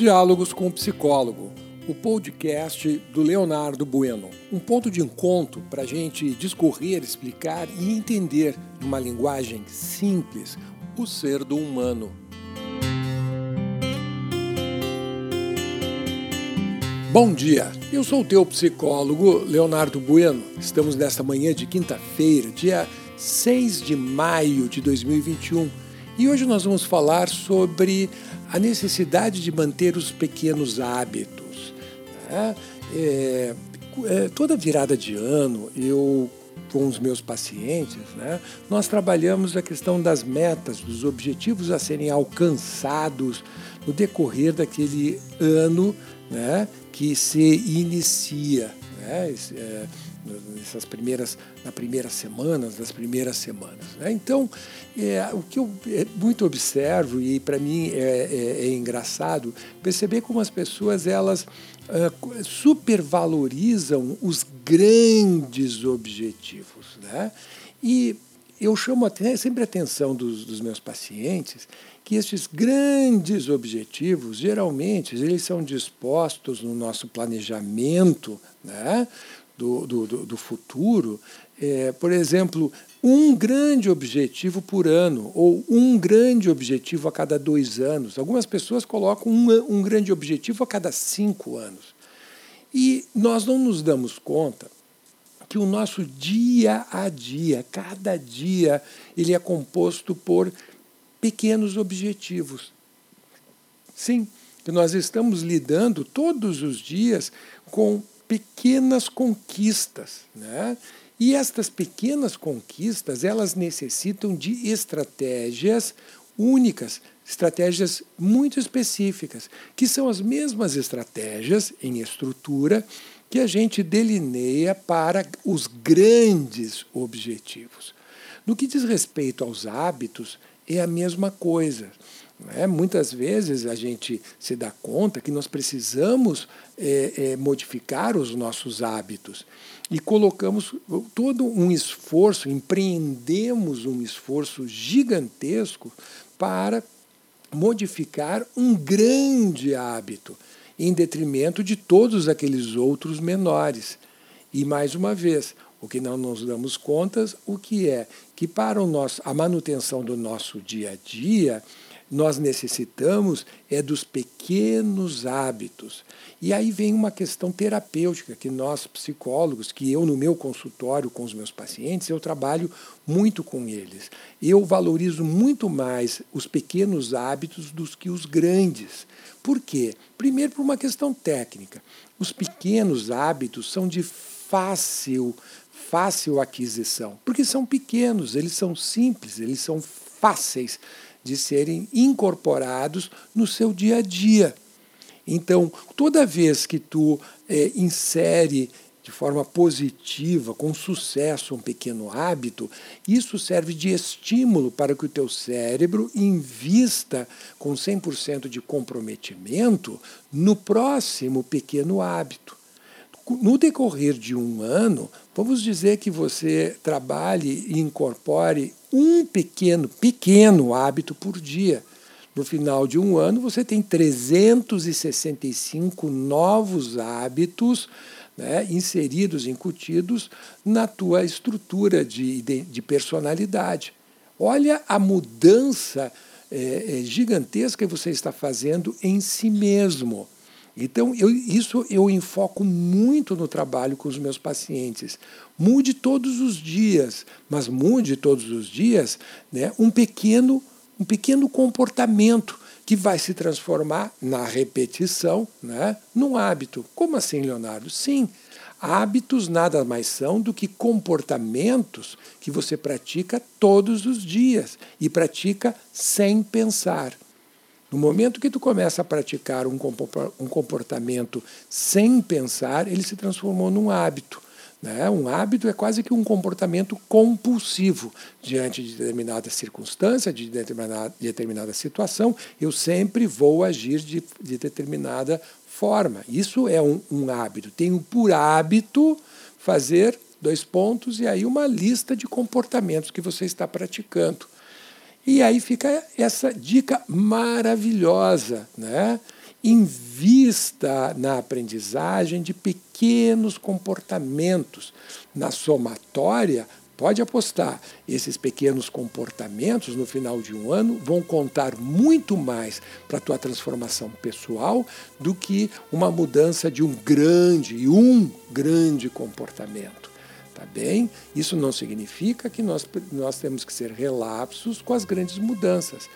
Diálogos com o Psicólogo, o podcast do Leonardo Bueno. Um ponto de encontro para a gente discorrer, explicar e entender, numa linguagem simples, o ser do humano. Bom dia, eu sou o teu psicólogo Leonardo Bueno. Estamos nesta manhã de quinta-feira, dia 6 de maio de 2021, e hoje nós vamos falar sobre a necessidade de manter os pequenos hábitos. Né? É, é, toda virada de ano, eu com os meus pacientes, né, nós trabalhamos a questão das metas, dos objetivos a serem alcançados no decorrer daquele ano né, que se inicia. Né, é, nessas primeiras, na primeiras semanas, das primeiras semanas. Né? Então, é, o que eu é, muito observo e para mim é, é, é, engraçado perceber como as pessoas elas uh, supervalorizam os grandes objetivos, né? E eu chamo até, sempre a atenção dos, dos meus pacientes que estes grandes objetivos, geralmente, eles são dispostos no nosso planejamento, né? Do, do, do futuro, é, por exemplo, um grande objetivo por ano ou um grande objetivo a cada dois anos. Algumas pessoas colocam um, um grande objetivo a cada cinco anos. E nós não nos damos conta que o nosso dia a dia, cada dia, ele é composto por pequenos objetivos. Sim, que nós estamos lidando todos os dias com pequenas conquistas, né? E estas pequenas conquistas, elas necessitam de estratégias únicas, estratégias muito específicas, que são as mesmas estratégias em estrutura que a gente delineia para os grandes objetivos. No que diz respeito aos hábitos, é a mesma coisa. É, muitas vezes a gente se dá conta que nós precisamos é, é, modificar os nossos hábitos e colocamos todo um esforço, empreendemos um esforço gigantesco para modificar um grande hábito, em detrimento de todos aqueles outros menores. E mais uma vez, o que não nos damos contas, o que é que para o nosso, a manutenção do nosso dia a dia, nós necessitamos é dos pequenos hábitos. E aí vem uma questão terapêutica que nós psicólogos, que eu no meu consultório com os meus pacientes, eu trabalho muito com eles. Eu valorizo muito mais os pequenos hábitos dos que os grandes. Por quê? Primeiro por uma questão técnica. Os pequenos hábitos são de fácil fácil aquisição, porque são pequenos, eles são simples, eles são fáceis de serem incorporados no seu dia a dia. Então, toda vez que tu é, insere de forma positiva, com sucesso, um pequeno hábito, isso serve de estímulo para que o teu cérebro invista com 100% de comprometimento no próximo pequeno hábito. No decorrer de um ano, vamos dizer que você trabalhe e incorpore um pequeno, pequeno hábito por dia. No final de um ano, você tem 365 novos hábitos né, inseridos, incutidos na tua estrutura de, de, de personalidade. Olha a mudança é, gigantesca que você está fazendo em si mesmo. Então, eu, isso eu enfoco muito no trabalho com os meus pacientes. Mude todos os dias, mas mude todos os dias né, um, pequeno, um pequeno comportamento que vai se transformar na repetição né, num hábito. Como assim, Leonardo? Sim, hábitos nada mais são do que comportamentos que você pratica todos os dias e pratica sem pensar. No momento que tu começa a praticar um comportamento sem pensar, ele se transformou num hábito. Né? Um hábito é quase que um comportamento compulsivo. Diante de determinada circunstância, de determinada, de determinada situação, eu sempre vou agir de, de determinada forma. Isso é um, um hábito. Tenho por hábito fazer dois pontos e aí uma lista de comportamentos que você está praticando. E aí fica essa dica maravilhosa, né? invista na aprendizagem de pequenos comportamentos. Na somatória, pode apostar, esses pequenos comportamentos no final de um ano vão contar muito mais para a tua transformação pessoal do que uma mudança de um grande e um grande comportamento. Tá bem? Isso não significa que nós, nós temos que ser relapsos com as grandes mudanças.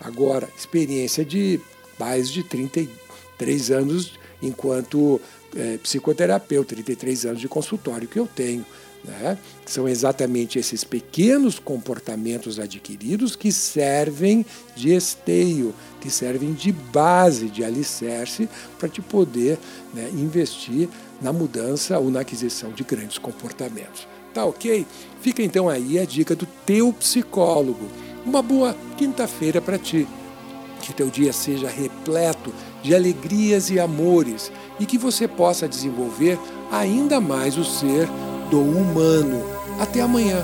Agora, experiência de mais de 33 anos enquanto é, psicoterapeuta, 33 anos de consultório que eu tenho. Né? São exatamente esses pequenos comportamentos adquiridos que servem de esteio, que servem de base, de alicerce para te poder né, investir na mudança ou na aquisição de grandes comportamentos. Tá ok? Fica então aí a dica do teu psicólogo. Uma boa quinta-feira para ti. Que teu dia seja repleto de alegrias e amores e que você possa desenvolver ainda mais o ser do humano. Até amanhã.